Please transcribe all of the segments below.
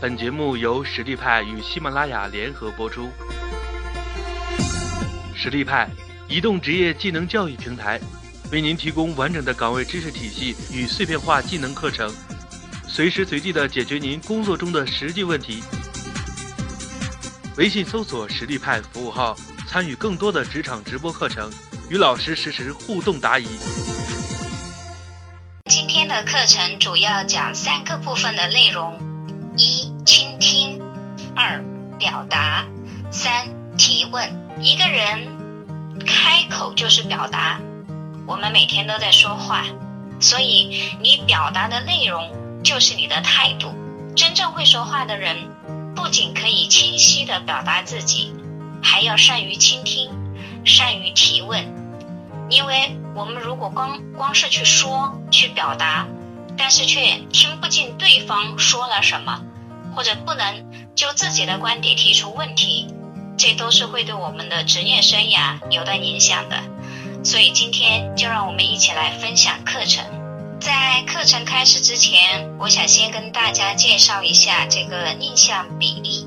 本节目由实力派与喜马拉雅联合播出。实力派，移动职业技能教育平台，为您提供完整的岗位知识体系与碎片化技能课程，随时随地的解决您工作中的实际问题。微信搜索“实力派”服务号，参与更多的职场直播课程，与老师实时互动答疑。今天的课程主要讲三个部分的内容：一、二、表达；三、提问。一个人开口就是表达，我们每天都在说话，所以你表达的内容就是你的态度。真正会说话的人，不仅可以清晰的表达自己，还要善于倾听，善于提问。因为我们如果光光是去说、去表达，但是却听不进对方说了什么，或者不能就自己的观点提出问题。这都是会对我们的职业生涯有的影响的，所以今天就让我们一起来分享课程。在课程开始之前，我想先跟大家介绍一下这个印象比例。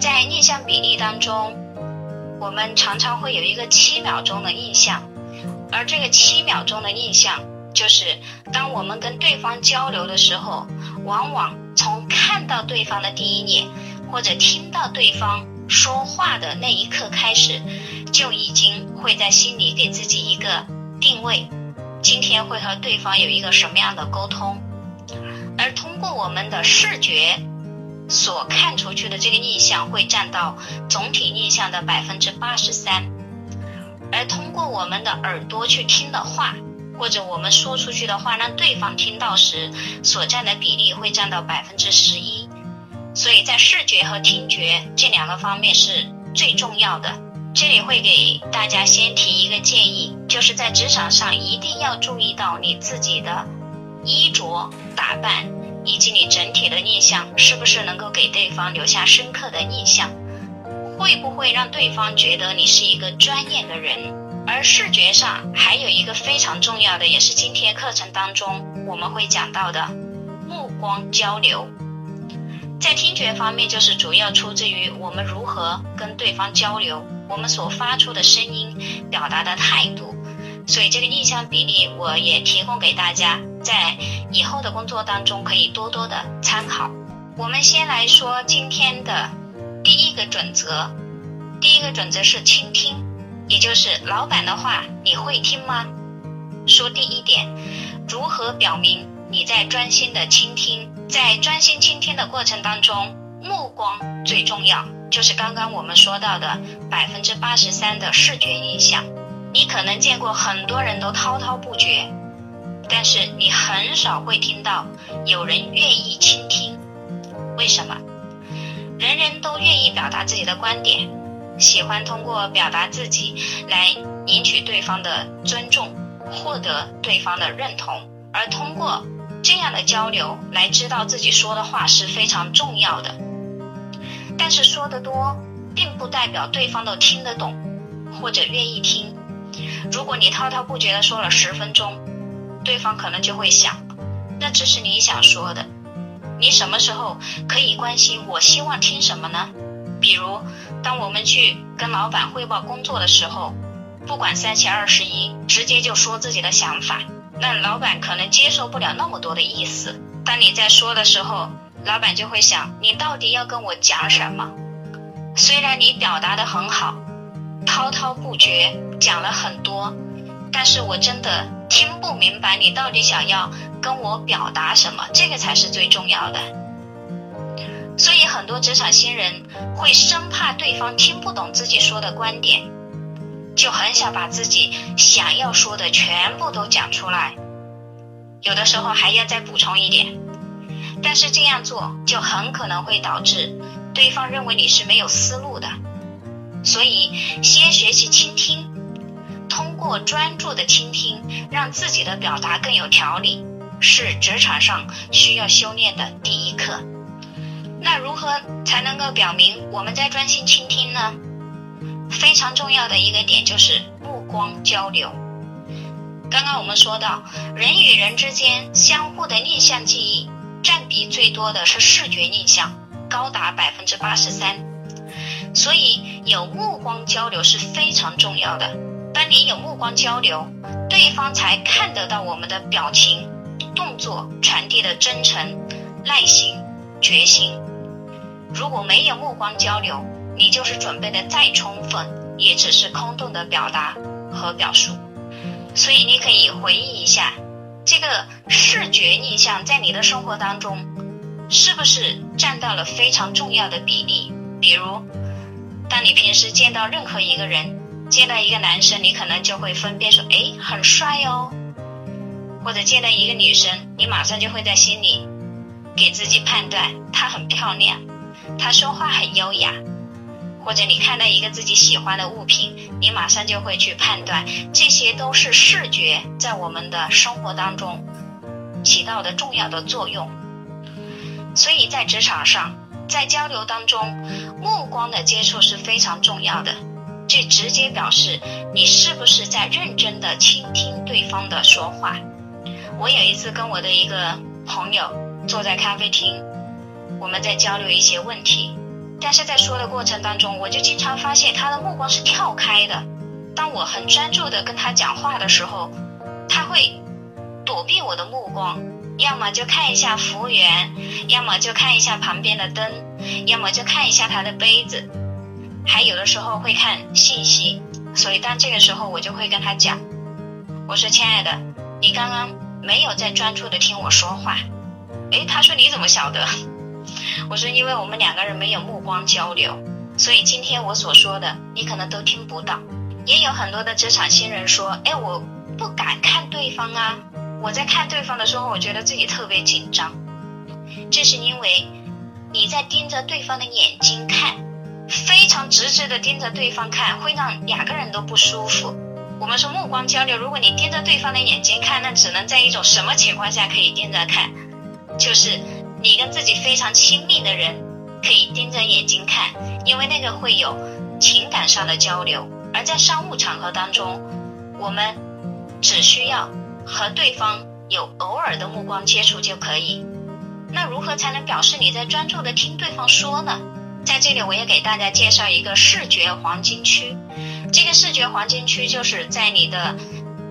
在印象比例当中，我们常常会有一个七秒钟的印象，而这个七秒钟的印象，就是当我们跟对方交流的时候，往往从看到对方的第一眼，或者听到对方。说话的那一刻开始，就已经会在心里给自己一个定位，今天会和对方有一个什么样的沟通，而通过我们的视觉所看出去的这个印象会占到总体印象的百分之八十三，而通过我们的耳朵去听的话，或者我们说出去的话让对方听到时所占的比例会占到百分之十一。所以在视觉和听觉这两个方面是最重要的。这里会给大家先提一个建议，就是在职场上一定要注意到你自己的衣着打扮以及你整体的印象是不是能够给对方留下深刻的印象，会不会让对方觉得你是一个专业的人。而视觉上还有一个非常重要的，也是今天课程当中我们会讲到的目光交流。在听觉方面，就是主要出自于我们如何跟对方交流，我们所发出的声音表达的态度。所以这个印象比例，我也提供给大家，在以后的工作当中可以多多的参考。我们先来说今天的第一个准则，第一个准则是倾听，也就是老板的话你会听吗？说第一点，如何表明你在专心的倾听？在专心倾听的过程当中，目光最重要，就是刚刚我们说到的百分之八十三的视觉印象。你可能见过很多人都滔滔不绝，但是你很少会听到有人愿意倾听。为什么？人人都愿意表达自己的观点，喜欢通过表达自己来赢取对方的尊重，获得对方的认同，而通过。这样的交流来知道自己说的话是非常重要的，但是说的多并不代表对方都听得懂或者愿意听。如果你滔滔不绝的说了十分钟，对方可能就会想，那只是你想说的。你什么时候可以关心我希望听什么呢？比如，当我们去跟老板汇报工作的时候，不管三七二十一，直接就说自己的想法。那老板可能接受不了那么多的意思。当你在说的时候，老板就会想你到底要跟我讲什么？虽然你表达的很好，滔滔不绝讲了很多，但是我真的听不明白你到底想要跟我表达什么。这个才是最重要的。所以很多职场新人会生怕对方听不懂自己说的观点。就很想把自己想要说的全部都讲出来，有的时候还要再补充一点，但是这样做就很可能会导致对方认为你是没有思路的。所以，先学习倾听，通过专注的倾听，让自己的表达更有条理，是职场上需要修炼的第一课。那如何才能够表明我们在专心倾听呢？非常重要的一个点就是目光交流。刚刚我们说到，人与人之间相互的印象记忆占比最多的是视觉印象，高达百分之八十三。所以有目光交流是非常重要的。当你有目光交流，对方才看得到我们的表情、动作传递的真诚、耐心、决心。如果没有目光交流，你就是准备的再充分，也只是空洞的表达和表述。所以你可以回忆一下，这个视觉印象在你的生活当中，是不是占到了非常重要的比例？比如。当你平时见到任何一个人，见到一个男生，你可能就会分辨说，哎，很帅哦；或者见到一个女生，你马上就会在心里给自己判断她很漂亮，他说话很优雅；或者你看到一个自己喜欢的物品，你马上就会去判断，这些都是视觉在我们的生活当中起到的重要的作用。所以在职场上。在交流当中，目光的接触是非常重要的，这直接表示你是不是在认真的倾听对方的说话。我有一次跟我的一个朋友坐在咖啡厅，我们在交流一些问题，但是在说的过程当中，我就经常发现他的目光是跳开的。当我很专注的跟他讲话的时候，他会躲避我的目光。要么就看一下服务员，要么就看一下旁边的灯，要么就看一下他的杯子，还有的时候会看信息。所以当这个时候，我就会跟他讲：“我说，亲爱的，你刚刚没有在专注的听我说话。”诶，他说：“你怎么晓得？”我说：“因为我们两个人没有目光交流，所以今天我所说的你可能都听不到。”也有很多的职场新人说：“哎，我不敢看对方啊。”我在看对方的时候，我觉得自己特别紧张，这是因为你在盯着对方的眼睛看，非常直直的盯着对方看，会让两个人都不舒服。我们说目光交流，如果你盯着对方的眼睛看，那只能在一种什么情况下可以盯着看？就是你跟自己非常亲密的人可以盯着眼睛看，因为那个会有情感上的交流。而在商务场合当中，我们只需要。和对方有偶尔的目光接触就可以。那如何才能表示你在专注的听对方说呢？在这里我也给大家介绍一个视觉黄金区。这个视觉黄金区就是在你的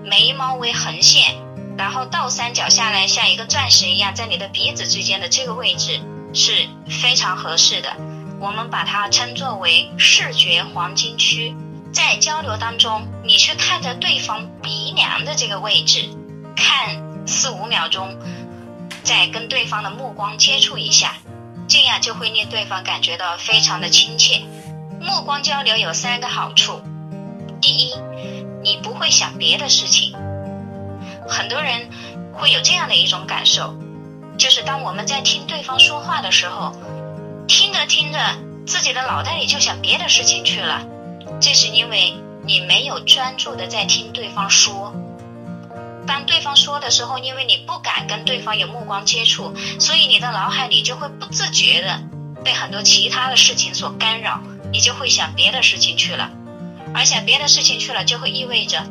眉毛为横线，然后倒三角下来像一个钻石一样，在你的鼻子之间的这个位置是非常合适的。我们把它称作为视觉黄金区。在交流当中，你去看着对方鼻梁的这个位置。看四五秒钟，再跟对方的目光接触一下，这样就会令对方感觉到非常的亲切。目光交流有三个好处：第一，你不会想别的事情。很多人会有这样的一种感受，就是当我们在听对方说话的时候，听着听着，自己的脑袋里就想别的事情去了。这是因为你没有专注的在听对方说。当对方说的时候，因为你不敢跟对方有目光接触，所以你的脑海里就会不自觉的被很多其他的事情所干扰，你就会想别的事情去了，而想别的事情去了，就会意味着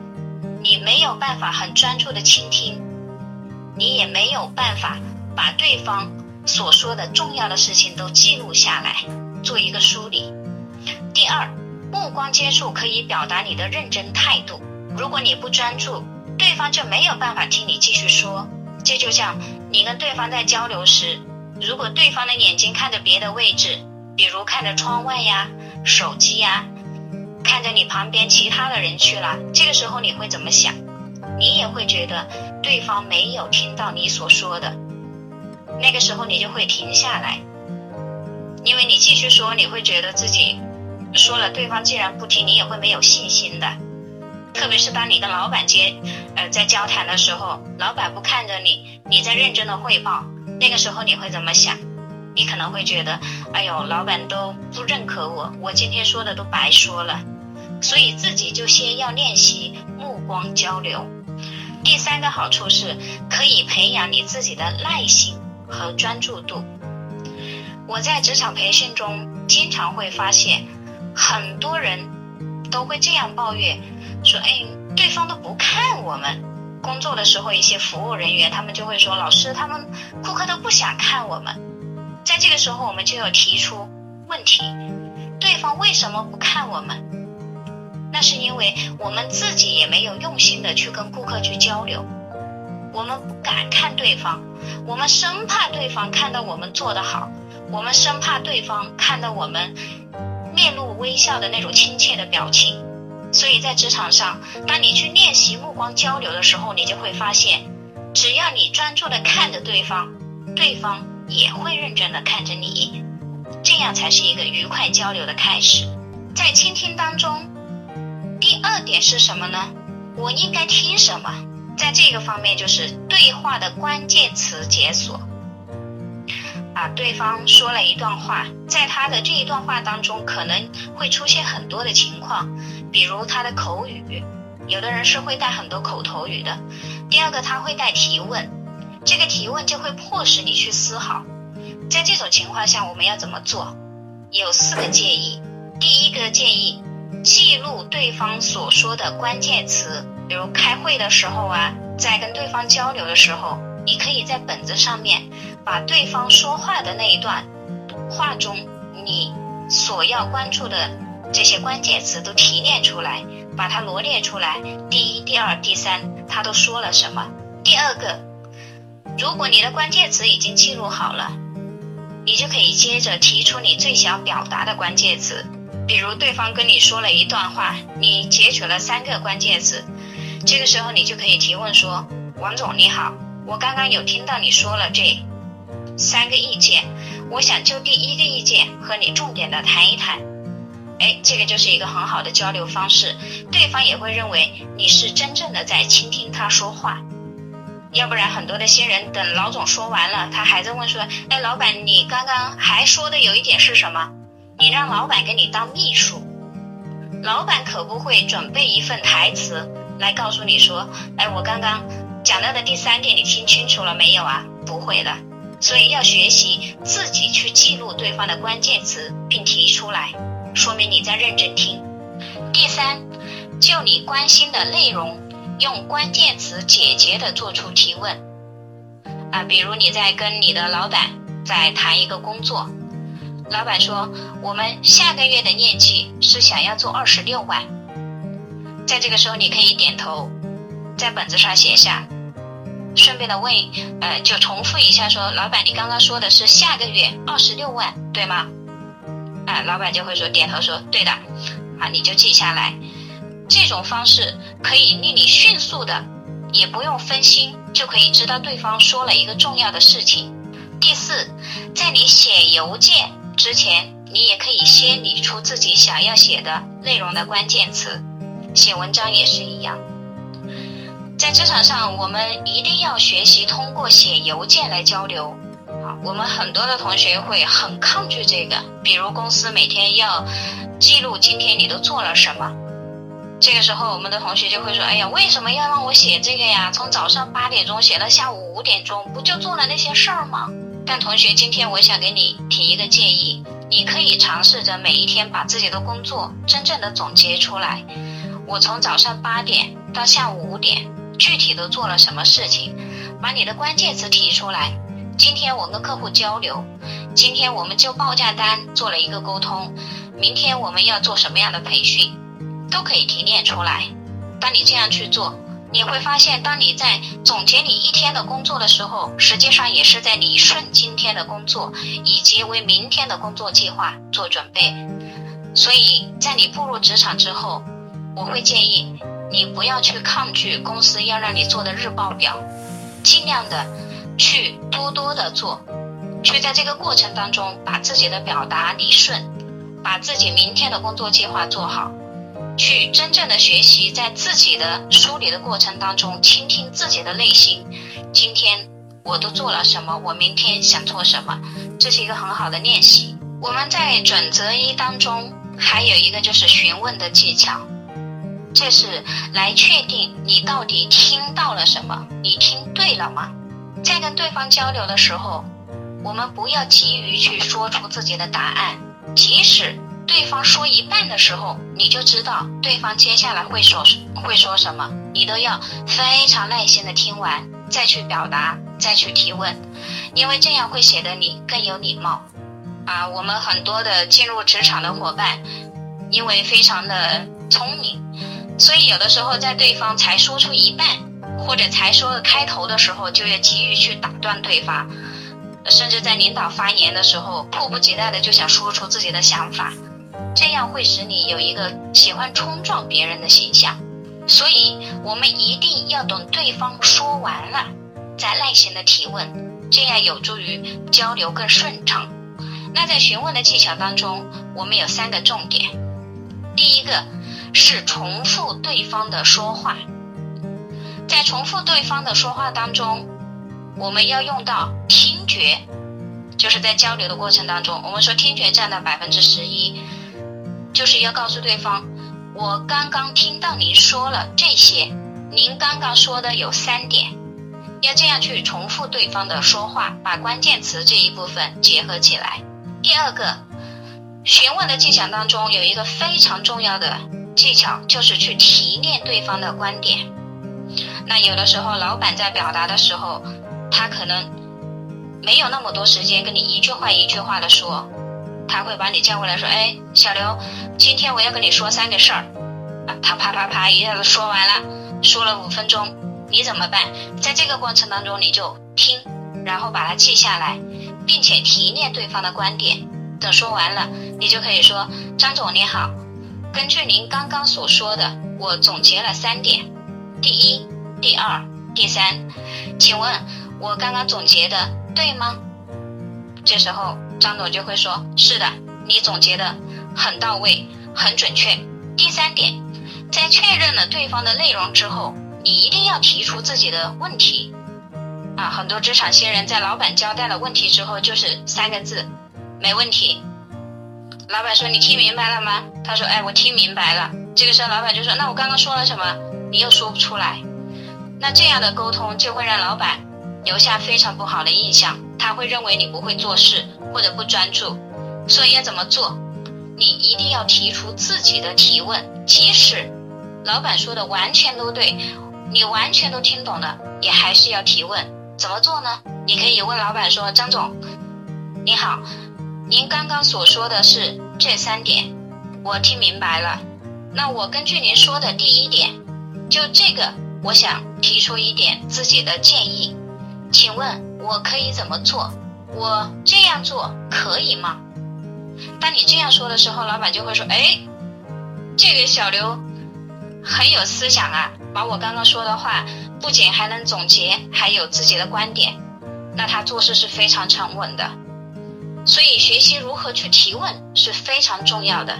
你没有办法很专注的倾听，你也没有办法把对方所说的重要的事情都记录下来，做一个梳理。第二，目光接触可以表达你的认真态度，如果你不专注。对方就没有办法听你继续说，这就像你跟对方在交流时，如果对方的眼睛看着别的位置，比如看着窗外呀、手机呀，看着你旁边其他的人去了，这个时候你会怎么想？你也会觉得对方没有听到你所说的，那个时候你就会停下来，因为你继续说，你会觉得自己说了，对方既然不听，你也会没有信心的。特别是当你跟老板接，呃，在交谈的时候，老板不看着你，你在认真的汇报，那个时候你会怎么想？你可能会觉得，哎呦，老板都不认可我，我今天说的都白说了。所以自己就先要练习目光交流。第三个好处是可以培养你自己的耐心和专注度。我在职场培训中经常会发现，很多人都会这样抱怨。说哎，对方都不看我们，工作的时候，一些服务人员他们就会说：“老师，他们顾客都不想看我们。”在这个时候，我们就要提出问题：对方为什么不看我们？那是因为我们自己也没有用心的去跟顾客去交流，我们不敢看对方，我们生怕对方看到我们做得好，我们生怕对方看到我们面露微笑的那种亲切的表情。所以在职场上，当你去练习目光交流的时候，你就会发现，只要你专注的看着对方，对方也会认真的看着你，这样才是一个愉快交流的开始。在倾听当中，第二点是什么呢？我应该听什么？在这个方面，就是对话的关键词解锁。啊，对方说了一段话，在他的这一段话当中，可能会出现很多的情况，比如他的口语，有的人是会带很多口头语的。第二个，他会带提问，这个提问就会迫使你去思考。在这种情况下，我们要怎么做？有四个建议。第一个建议，记录对方所说的关键词，比如开会的时候啊，在跟对方交流的时候，你可以在本子上面。把对方说话的那一段话中，你所要关注的这些关键词都提炼出来，把它罗列出来。第一、第二、第三，他都说了什么？第二个，如果你的关键词已经记录好了，你就可以接着提出你最想表达的关键词。比如对方跟你说了一段话，你截取了三个关键词，这个时候你就可以提问说：“王总你好，我刚刚有听到你说了这。”三个意见，我想就第一个意见和你重点的谈一谈。哎，这个就是一个很好的交流方式，对方也会认为你是真正的在倾听他说话。要不然很多的新人等老总说完了，他还在问说：“哎，老板，你刚刚还说的有一点是什么？你让老板给你当秘书，老板可不会准备一份台词来告诉你说：哎，我刚刚讲到的第三点你听清楚了没有啊？不会的。”所以要学习自己去记录对方的关键词，并提出来，说明你在认真听。第三，就你关心的内容，用关键词简洁的做出提问。啊，比如你在跟你的老板在谈一个工作，老板说我们下个月的业绩是想要做二十六万，在这个时候你可以点头，在本子上写下。顺便的问，呃，就重复一下，说老板，你刚刚说的是下个月二十六万，对吗？啊，老板就会说点头说对的，啊，你就记下来。这种方式可以令你迅速的，也不用分心，就可以知道对方说了一个重要的事情。第四，在你写邮件之前，你也可以先理出自己想要写的内容的关键词。写文章也是一样。在职场上，我们一定要学习通过写邮件来交流。好，我们很多的同学会很抗拒这个，比如公司每天要记录今天你都做了什么。这个时候，我们的同学就会说：“哎呀，为什么要让我写这个呀？从早上八点钟写到下午五点钟，不就做了那些事儿吗？”但同学，今天我想给你提一个建议，你可以尝试着每一天把自己的工作真正的总结出来。我从早上八点到下午五点。具体都做了什么事情？把你的关键词提出来。今天我跟客户交流，今天我们就报价单做了一个沟通，明天我们要做什么样的培训，都可以提炼出来。当你这样去做，你会发现，当你在总结你一天的工作的时候，实际上也是在理顺今天的工作，以及为明天的工作计划做准备。所以在你步入职场之后，我会建议。你不要去抗拒公司要让你做的日报表，尽量的去多多的做，去在这个过程当中把自己的表达理顺，把自己明天的工作计划做好，去真正的学习在自己的梳理的过程当中倾听自己的内心。今天我都做了什么？我明天想做什么？这是一个很好的练习。我们在准则一当中还有一个就是询问的技巧。这是来确定你到底听到了什么，你听对了吗？在跟对方交流的时候，我们不要急于去说出自己的答案，即使对方说一半的时候，你就知道对方接下来会说会说什么，你都要非常耐心的听完，再去表达，再去提问，因为这样会显得你更有礼貌。啊，我们很多的进入职场的伙伴，因为非常的聪明，所以有的时候在对方才说出一半，或者才说开头的时候，就要急于去打断对方，甚至在领导发言的时候，迫不及待的就想说出自己的想法。这样会使你有一个喜欢冲撞别人的形象，所以我们一定要等对方说完了，再耐心的提问，这样有助于交流更顺畅。那在询问的技巧当中，我们有三个重点，第一个是重复对方的说话，在重复对方的说话当中，我们要用到听觉，就是在交流的过程当中，我们说听觉占到百分之十一。就是要告诉对方，我刚刚听到您说了这些，您刚刚说的有三点，要这样去重复对方的说话，把关键词这一部分结合起来。第二个，询问的技巧当中有一个非常重要的技巧，就是去提炼对方的观点。那有的时候，老板在表达的时候，他可能没有那么多时间跟你一句话一句话的说。他会把你叫过来说：“哎，小刘，今天我要跟你说三个事儿。”啊，他啪啪啪一下子说完了，说了五分钟，你怎么办？在这个过程当中，你就听，然后把它记下来，并且提炼对方的观点。等说完了，你就可以说：“张总你好，根据您刚刚所说的，我总结了三点，第一、第二、第三，请问我刚刚总结的对吗？”这时候。张总就会说：“是的，你总结的很到位，很准确。”第三点，在确认了对方的内容之后，你一定要提出自己的问题。啊，很多职场新人在老板交代了问题之后，就是三个字：“没问题。”老板说：“你听明白了吗？”他说：“哎，我听明白了。”这个时候，老板就说：“那我刚刚说了什么？你又说不出来。”那这样的沟通就会让老板留下非常不好的印象，他会认为你不会做事。或者不专注，所以要怎么做？你一定要提出自己的提问，即使老板说的完全都对，你完全都听懂了，也还是要提问。怎么做呢？你可以问老板说：“张总，你好，您刚刚所说的是这三点，我听明白了。那我根据您说的第一点，就这个，我想提出一点自己的建议，请问我可以怎么做？”我这样做可以吗？当你这样说的时候，老板就会说：“哎，这个小刘很有思想啊，把我刚刚说的话不仅还能总结，还有自己的观点。那他做事是非常沉稳的。所以学习如何去提问是非常重要的。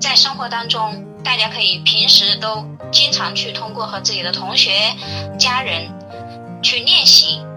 在生活当中，大家可以平时都经常去通过和自己的同学、家人去练习